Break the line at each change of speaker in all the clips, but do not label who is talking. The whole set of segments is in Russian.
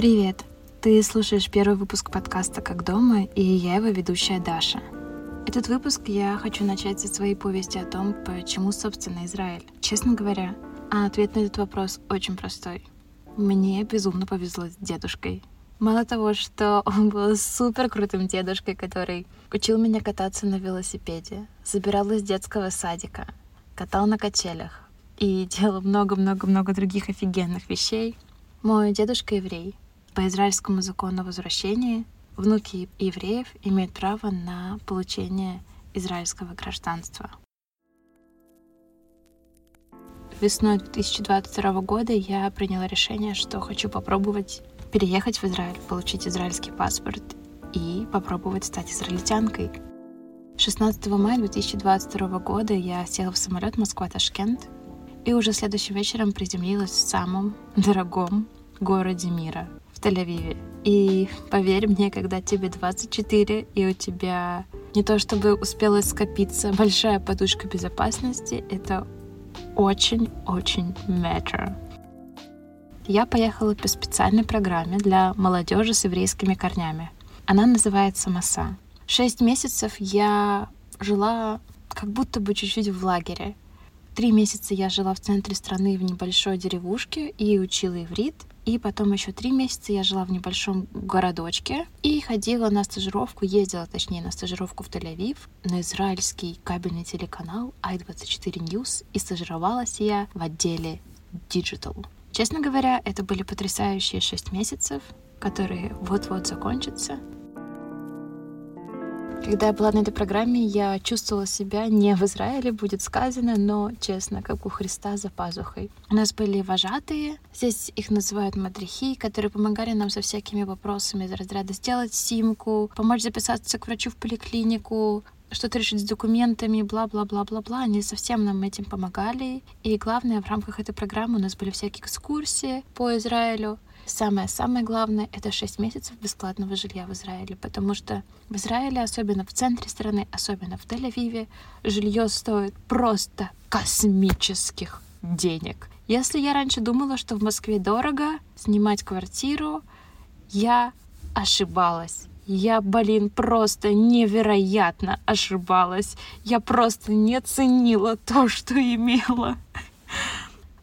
Привет! Ты слушаешь первый выпуск подкаста «Как дома» и я его ведущая Даша. Этот выпуск я хочу начать со своей повести о том, почему, собственно, Израиль. Честно говоря, ответ на этот вопрос очень простой. Мне безумно повезло с дедушкой. Мало того, что он был супер крутым дедушкой, который учил меня кататься на велосипеде, забирал из детского садика, катал на качелях и делал много-много-много других офигенных вещей. Мой дедушка еврей, по израильскому закону о возвращении внуки евреев имеют право на получение израильского гражданства. Весной 2022 года я приняла решение, что хочу попробовать переехать в Израиль, получить израильский паспорт и попробовать стать израильтянкой. 16 мая 2022 года я села в самолет Москва-Ташкент и уже следующим вечером приземлилась в самом дорогом городе мира Тель-Авиве. И поверь мне, когда тебе 24, и у тебя не то чтобы успела скопиться большая подушка безопасности, это очень-очень matter. Я поехала по специальной программе для молодежи с еврейскими корнями. Она называется МАСА. Шесть месяцев я жила как будто бы чуть-чуть в лагере. Три месяца я жила в центре страны в небольшой деревушке и учила иврит. И потом еще три месяца я жила в небольшом городочке и ходила на стажировку, ездила точнее на стажировку в Тель-Авив, на израильский кабельный телеканал i24 News и стажировалась я в отделе Digital. Честно говоря, это были потрясающие шесть месяцев, которые вот-вот закончатся. Когда я была на этой программе, я чувствовала себя не в Израиле, будет сказано, но, честно, как у Христа за пазухой. У нас были вожатые, здесь их называют мадрихи, которые помогали нам со всякими вопросами из разряда сделать симку, помочь записаться к врачу в поликлинику, что-то решить с документами, бла-бла-бла-бла-бла. Они совсем нам этим помогали. И главное, в рамках этой программы у нас были всякие экскурсии по Израилю. Самое-самое главное — это 6 месяцев бесплатного жилья в Израиле, потому что в Израиле, особенно в центре страны, особенно в Тель-Авиве, жилье стоит просто космических денег. Если я раньше думала, что в Москве дорого снимать квартиру, я ошибалась. Я, блин, просто невероятно ошибалась. Я просто не ценила то, что имела.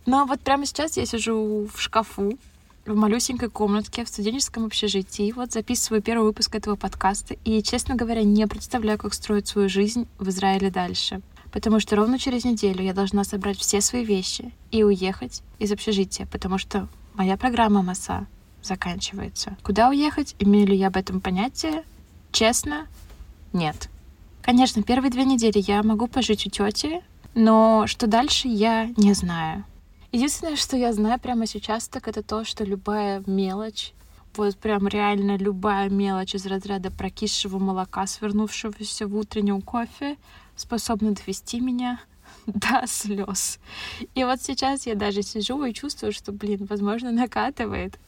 Но вот прямо сейчас я сижу в шкафу, в малюсенькой комнатке в студенческом общежитии. Вот записываю первый выпуск этого подкаста. И, честно говоря, не представляю, как строить свою жизнь в Израиле дальше. Потому что ровно через неделю я должна собрать все свои вещи и уехать из общежития, потому что моя программа МАСА заканчивается. Куда уехать? Имею ли я об этом понятие? Честно, нет. Конечно, первые две недели я могу пожить у тети, но что дальше, я не знаю. Единственное, что я знаю прямо сейчас, так это то, что любая мелочь, вот прям реально любая мелочь из разряда прокисшего молока, свернувшегося в утреннем кофе, способна довести меня до слез. И вот сейчас я даже сижу и чувствую, что, блин, возможно, накатывает.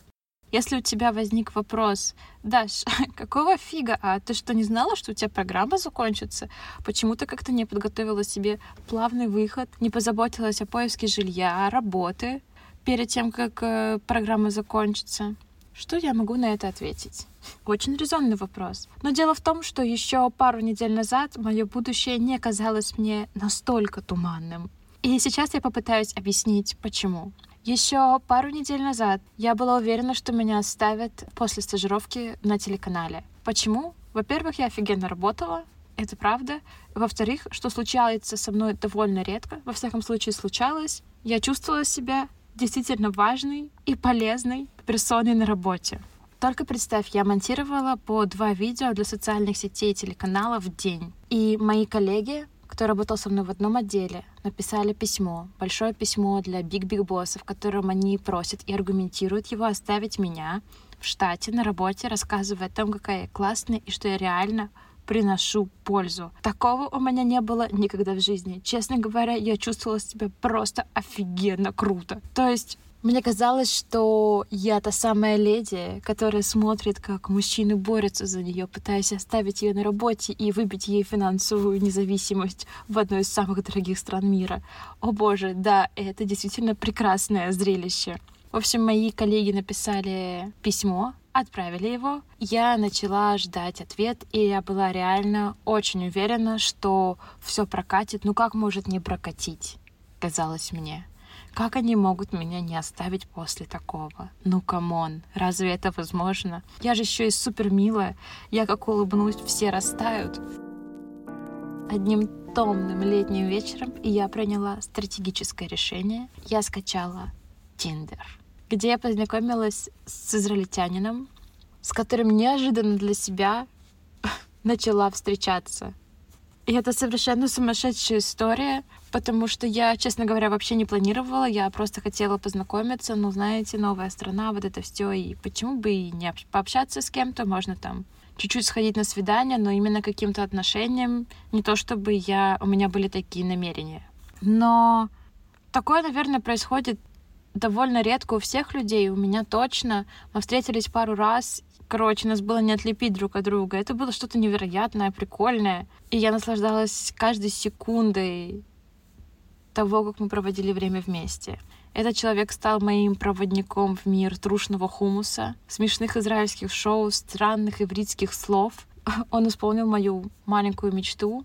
Если у тебя возник вопрос, Даш, какого фига, а ты что, не знала, что у тебя программа закончится? Почему ты как-то не подготовила себе плавный выход, не позаботилась о поиске жилья, работы перед тем, как э, программа закончится? Что я могу на это ответить? Очень резонный вопрос. Но дело в том, что еще пару недель назад мое будущее не казалось мне настолько туманным. И сейчас я попытаюсь объяснить, почему. Еще пару недель назад я была уверена, что меня оставят после стажировки на телеканале. Почему? Во-первых, я офигенно работала, это правда. Во-вторых, что случается со мной довольно редко, во всяком случае случалось, я чувствовала себя действительно важной и полезной персоной на работе. Только представь, я монтировала по два видео для социальных сетей и телеканалов в день. И мои коллеги кто работал со мной в одном отделе, написали письмо, большое письмо для биг-биг боссов, в котором они просят и аргументируют его оставить меня в штате на работе, рассказывая о том, какая я классная и что я реально приношу пользу. Такого у меня не было никогда в жизни. Честно говоря, я чувствовала себя просто офигенно круто. То есть мне казалось, что я та самая леди, которая смотрит, как мужчины борются за нее, пытаясь оставить ее на работе и выбить ей финансовую независимость в одной из самых дорогих стран мира. О боже, да, это действительно прекрасное зрелище. В общем, мои коллеги написали письмо, отправили его. Я начала ждать ответ, и я была реально очень уверена, что все прокатит. Ну как может не прокатить, казалось мне. Как они могут меня не оставить после такого? Ну, come on, разве это возможно? Я же еще и супер милая. Я как улыбнусь, все растают. Одним томным летним вечером я приняла стратегическое решение. Я скачала Тиндер, где я познакомилась с израильтянином, с которым неожиданно для себя начала встречаться. И это совершенно сумасшедшая история, потому что я, честно говоря, вообще не планировала, я просто хотела познакомиться, ну, знаете, новая страна, вот это все, и почему бы и не пообщаться с кем-то, можно там чуть-чуть сходить на свидание, но именно каким-то отношениям, не то чтобы я, у меня были такие намерения. Но такое, наверное, происходит довольно редко у всех людей, у меня точно. Мы встретились пару раз, Короче, нас было не отлепить друг от друга. Это было что-то невероятное, прикольное. И я наслаждалась каждой секундой того, как мы проводили время вместе. Этот человек стал моим проводником в мир трушного хумуса, смешных израильских шоу, странных ивритских слов. Он исполнил мою маленькую мечту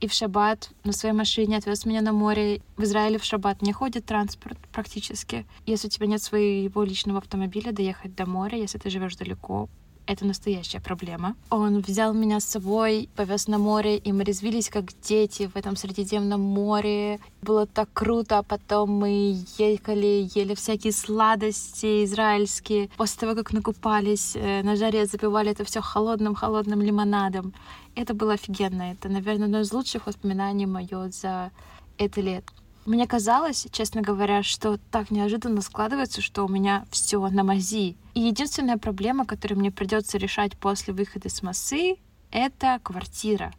и в шаббат на своей машине отвез меня на море. В Израиле в шаббат не ходит транспорт практически. Если у тебя нет своего личного автомобиля, доехать до моря, если ты живешь далеко, это настоящая проблема. Он взял меня с собой, повез на море, и мы резвились как дети в этом Средиземном море. Было так круто, а потом мы ехали, ели всякие сладости израильские. После того, как накупались э, на жаре, запивали это все холодным-холодным лимонадом. Это было офигенно. Это, наверное, одно из лучших воспоминаний мое за это лет. Мне казалось, честно говоря, что так неожиданно складывается, что у меня все на мази. И единственная проблема, которую мне придется решать после выхода с массы, это квартира.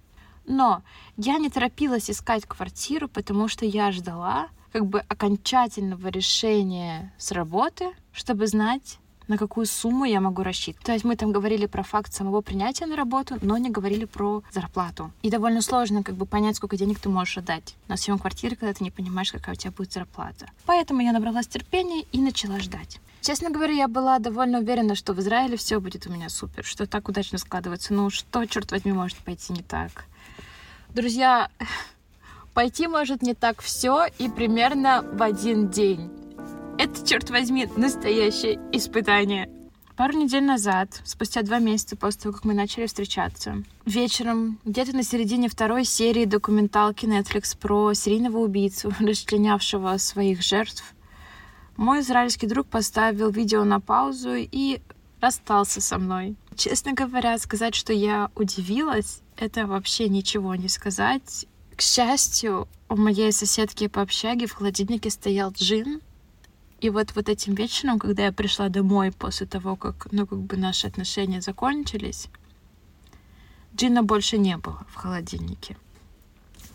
Но я не торопилась искать квартиру, потому что я ждала как бы окончательного решения с работы, чтобы знать, на какую сумму я могу рассчитывать. То есть мы там говорили про факт самого принятия на работу, но не говорили про зарплату. И довольно сложно как бы понять, сколько денег ты можешь отдать на съем квартиры, когда ты не понимаешь, какая у тебя будет зарплата. Поэтому я набралась терпения и начала ждать. Честно говоря, я была довольно уверена, что в Израиле все будет у меня супер, что так удачно складывается. Ну, что, черт возьми, может пойти не так? Друзья, пойти может не так все и примерно в один день. Это, черт возьми, настоящее испытание. Пару недель назад, спустя два месяца после того, как мы начали встречаться, вечером, где-то на середине второй серии документалки Netflix про серийного убийцу, расчленявшего своих жертв, мой израильский друг поставил видео на паузу и расстался со мной. Честно говоря, сказать, что я удивилась, это вообще ничего не сказать. К счастью, у моей соседки по общаге в холодильнике стоял джин, и вот вот этим вечером, когда я пришла домой после того, как, ну, как бы наши отношения закончились, джина больше не было в холодильнике.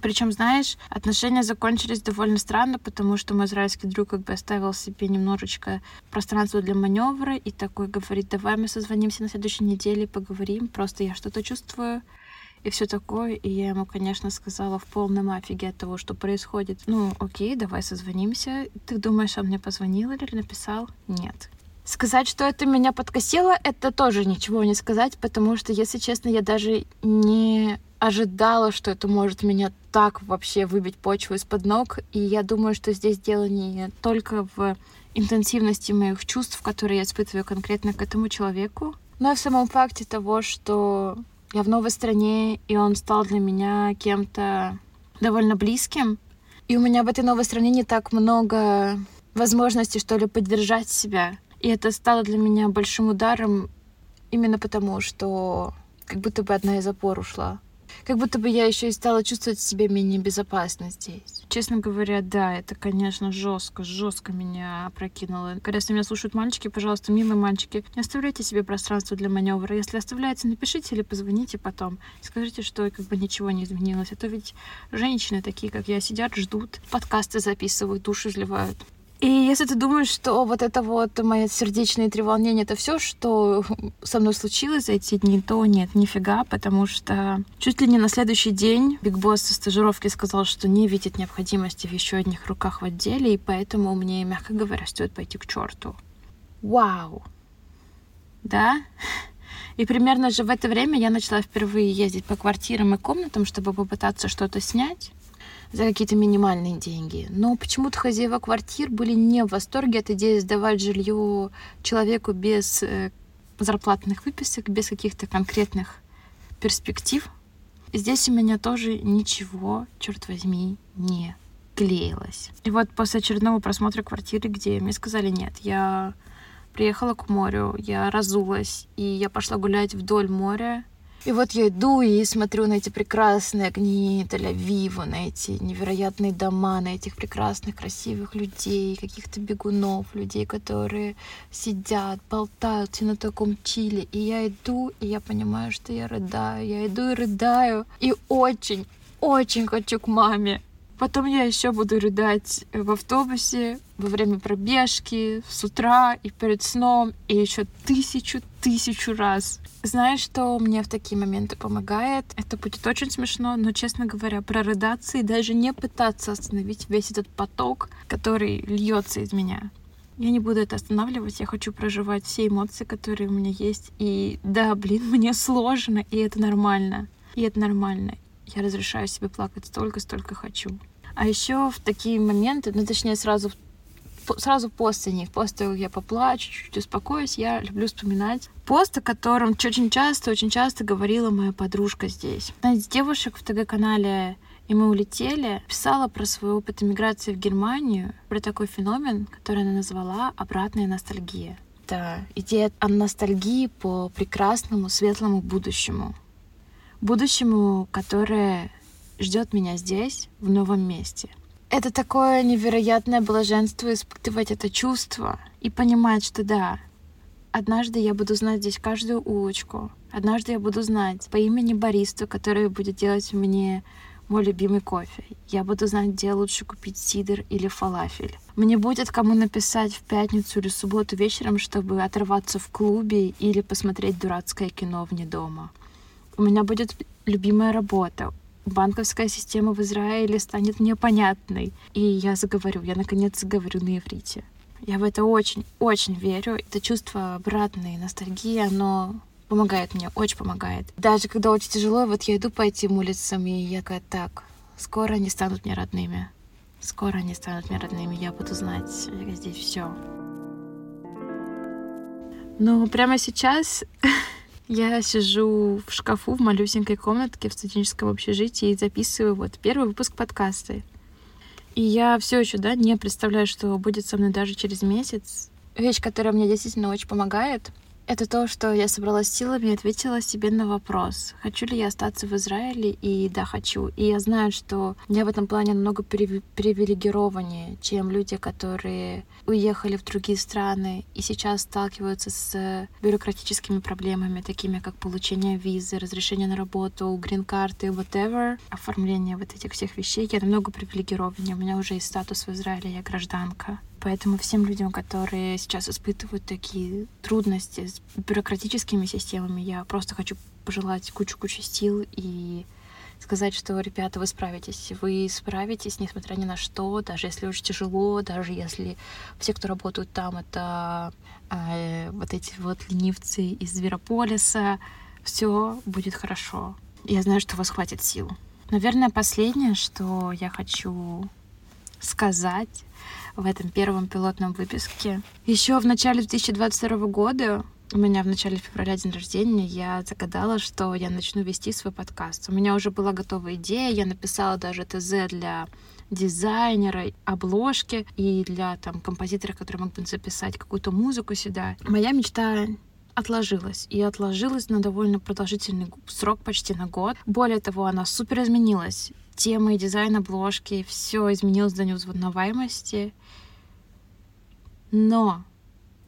Причем, знаешь, отношения закончились довольно странно, потому что мой израильский друг как бы оставил себе немножечко пространства для маневра и такой говорит, давай мы созвонимся на следующей неделе, поговорим, просто я что-то чувствую, и все такое. И я ему, конечно, сказала в полном офиге от того, что происходит. Ну, окей, давай созвонимся. Ты думаешь, он мне позвонил или написал? Нет. Сказать, что это меня подкосило, это тоже ничего не сказать, потому что, если честно, я даже не ожидала, что это может меня так вообще выбить почву из-под ног. И я думаю, что здесь дело не только в интенсивности моих чувств, которые я испытываю конкретно к этому человеку, но и в самом факте того, что я в новой стране, и он стал для меня кем-то довольно близким. И у меня в этой новой стране не так много возможностей, что ли, поддержать себя. И это стало для меня большим ударом именно потому, что как будто бы одна из опор ушла. Как будто бы я еще и стала чувствовать себя менее безопасно здесь. Честно говоря, да, это, конечно, жестко, жестко меня опрокинуло. Когда с меня слушают мальчики, пожалуйста, милые мальчики, не оставляйте себе пространство для маневра. Если оставляете, напишите или позвоните потом. Скажите, что как бы ничего не изменилось. А то ведь женщины такие, как я, сидят, ждут, подкасты записывают, души изливают. И если ты думаешь, что вот это вот мои сердечные треволнения, это все, что со мной случилось за эти дни, то нет, нифига, потому что чуть ли не на следующий день Биг Босс со стажировки сказал, что не видит необходимости в еще одних руках в отделе, и поэтому мне, мягко говоря, стоит пойти к черту. Вау! Да? И примерно же в это время я начала впервые ездить по квартирам и комнатам, чтобы попытаться что-то снять за какие-то минимальные деньги. Но почему-то хозяева квартир были не в восторге от идеи сдавать жилье человеку без э, зарплатных выписок, без каких-то конкретных перспектив. Здесь у меня тоже ничего, черт возьми, не клеилось. И вот после очередного просмотра квартиры, где мне сказали нет, я приехала к морю, я разулась, и я пошла гулять вдоль моря, и вот я иду и смотрю на эти прекрасные огни Тель-Авива, на эти невероятные дома, на этих прекрасных, красивых людей, каких-то бегунов, людей, которые сидят, болтают на таком чиле. И я иду, и я понимаю, что я рыдаю. Я иду и рыдаю. И очень, очень хочу к маме. Потом я еще буду рыдать в автобусе во время пробежки, с утра и перед сном, и еще тысячу-тысячу раз. Знаешь, что мне в такие моменты помогает? Это будет очень смешно, но, честно говоря, прорыдаться и даже не пытаться остановить весь этот поток, который льется из меня. Я не буду это останавливать, я хочу проживать все эмоции, которые у меня есть. И да, блин, мне сложно, и это нормально. И это нормально. Я разрешаю себе плакать столько, сколько хочу. А еще в такие моменты, ну точнее сразу сразу после них, после того, как я поплачу, чуть-чуть успокоюсь, я люблю вспоминать пост, о котором очень часто, очень часто говорила моя подружка здесь. Одна из девушек в ТГ-канале и мы улетели, писала про свой опыт иммиграции в Германию, про такой феномен, который она назвала «обратная ностальгия». Это идея о ностальгии по прекрасному, светлому будущему. Будущему, которое ждет меня здесь, в новом месте. Это такое невероятное блаженство испытывать это чувство и понимать, что да, однажды я буду знать здесь каждую улочку, однажды я буду знать по имени баристу, который будет делать мне мой любимый кофе. Я буду знать, где лучше купить сидр или фалафель. Мне будет кому написать в пятницу или субботу вечером, чтобы оторваться в клубе или посмотреть дурацкое кино вне дома. У меня будет любимая работа, банковская система в Израиле станет мне понятной. И я заговорю, я наконец заговорю на иврите. Я в это очень-очень верю. Это чувство обратной ностальгии, оно помогает мне, очень помогает. Даже когда очень тяжело, вот я иду по этим улицам, и я такая, так, скоро они станут мне родными. Скоро они станут мне родными, я буду знать здесь все. Но прямо сейчас Я сижу в шкафу в малюсенькой комнатке в студенческом общежитии и записываю вот первый выпуск подкаста. И я все еще, да, не представляю, что будет со мной даже через месяц. Вещь, которая мне действительно очень помогает, это то, что я собралась силами и ответила себе на вопрос, хочу ли я остаться в Израиле, и да, хочу. И я знаю, что я в этом плане намного привилегированнее, чем люди, которые уехали в другие страны и сейчас сталкиваются с бюрократическими проблемами, такими как получение визы, разрешение на работу, грин-карты, whatever, оформление вот этих всех вещей. Я намного привилегированнее. У меня уже есть статус в Израиле, я гражданка. Поэтому всем людям, которые сейчас испытывают такие трудности с бюрократическими системами, я просто хочу пожелать кучу-кучу сил и сказать, что, ребята, вы справитесь. Вы справитесь, несмотря ни на что, даже если очень тяжело, даже если все, кто работают там, это э, вот эти вот ленивцы из Зверополиса, все будет хорошо. Я знаю, что у вас хватит сил. Наверное, последнее, что я хочу сказать, в этом первом пилотном выпуске. Еще в начале 2022 года у меня в начале февраля день рождения, я загадала, что я начну вести свой подкаст. У меня уже была готова идея, я написала даже ТЗ для дизайнера, обложки и для там композитора, который мог бы записать какую-то музыку сюда. Моя мечта отложилась. И отложилась на довольно продолжительный срок, почти на год. Более того, она супер изменилась. Тема и дизайн обложки, все изменилось до неузнаваемости. Но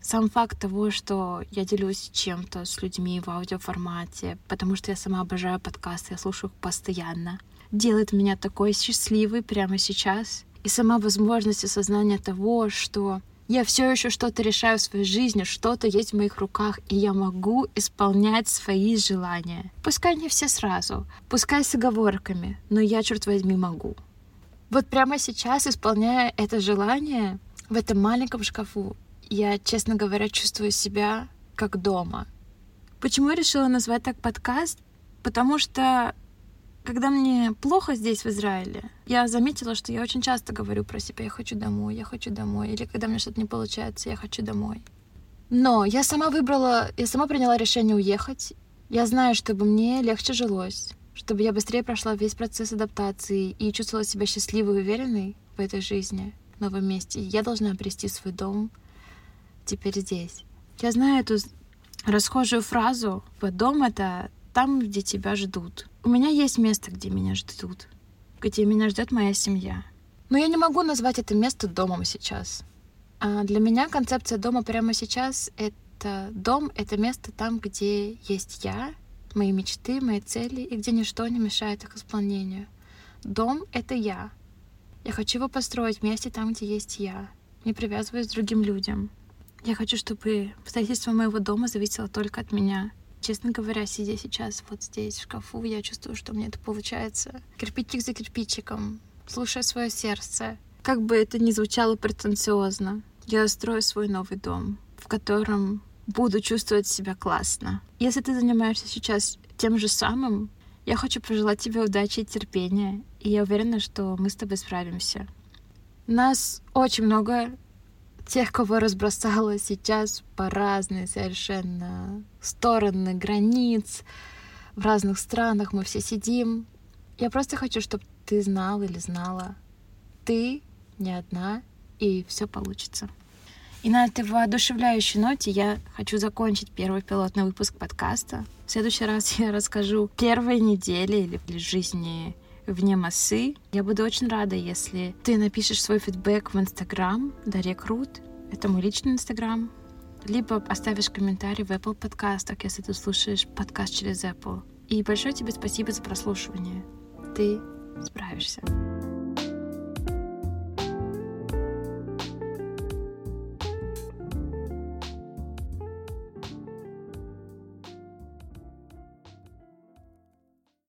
сам факт того, что я делюсь чем-то с людьми в аудиоформате, потому что я сама обожаю подкасты, я слушаю их постоянно, делает меня такой счастливой прямо сейчас. и сама возможность осознания того, что я все еще что-то решаю в своей жизни, что-то есть в моих руках, и я могу исполнять свои желания. Пускай не все сразу, пускай с оговорками, но я, черт возьми, могу. Вот прямо сейчас, исполняя это желание в этом маленьком шкафу, я, честно говоря, чувствую себя как дома. Почему я решила назвать так подкаст? Потому что когда мне плохо здесь, в Израиле, я заметила, что я очень часто говорю про себя, я хочу домой, я хочу домой. Или когда мне что-то не получается, я хочу домой. Но я сама выбрала, я сама приняла решение уехать. Я знаю, чтобы мне легче жилось, чтобы я быстрее прошла весь процесс адаптации и чувствовала себя счастливой и уверенной в этой жизни, в новом месте. Я должна обрести свой дом теперь здесь. Я знаю эту расхожую фразу «Дом — это там, где тебя ждут». У меня есть место, где меня ждут, где меня ждет моя семья. Но я не могу назвать это место домом сейчас. А для меня концепция дома прямо сейчас — это дом, это место там, где есть я, мои мечты, мои цели, и где ничто не мешает их исполнению. Дом — это я. Я хочу его построить вместе там, где есть я, не привязываясь к другим людям. Я хочу, чтобы строительство моего дома зависело только от меня — Честно говоря, сидя сейчас вот здесь, в шкафу, я чувствую, что мне это получается. Кирпичик за кирпичиком, слушая свое сердце. Как бы это ни звучало претенциозно, я строю свой новый дом, в котором буду чувствовать себя классно. Если ты занимаешься сейчас тем же самым, я хочу пожелать тебе удачи и терпения, и я уверена, что мы с тобой справимся. Нас очень много тех, кого разбросало сейчас по разные совершенно стороны границ, в разных странах мы все сидим. Я просто хочу, чтобы ты знал или знала, ты не одна, и все получится. И на этой воодушевляющей ноте я хочу закончить первый пилотный выпуск подкаста. В следующий раз я расскажу первой недели или жизни вне массы. Я буду очень рада, если ты напишешь свой фидбэк в Инстаграм Дарья Крут. Это мой личный Инстаграм. Либо оставишь комментарий в Apple подкастах, если ты слушаешь подкаст через Apple. И большое тебе спасибо за прослушивание. Ты справишься.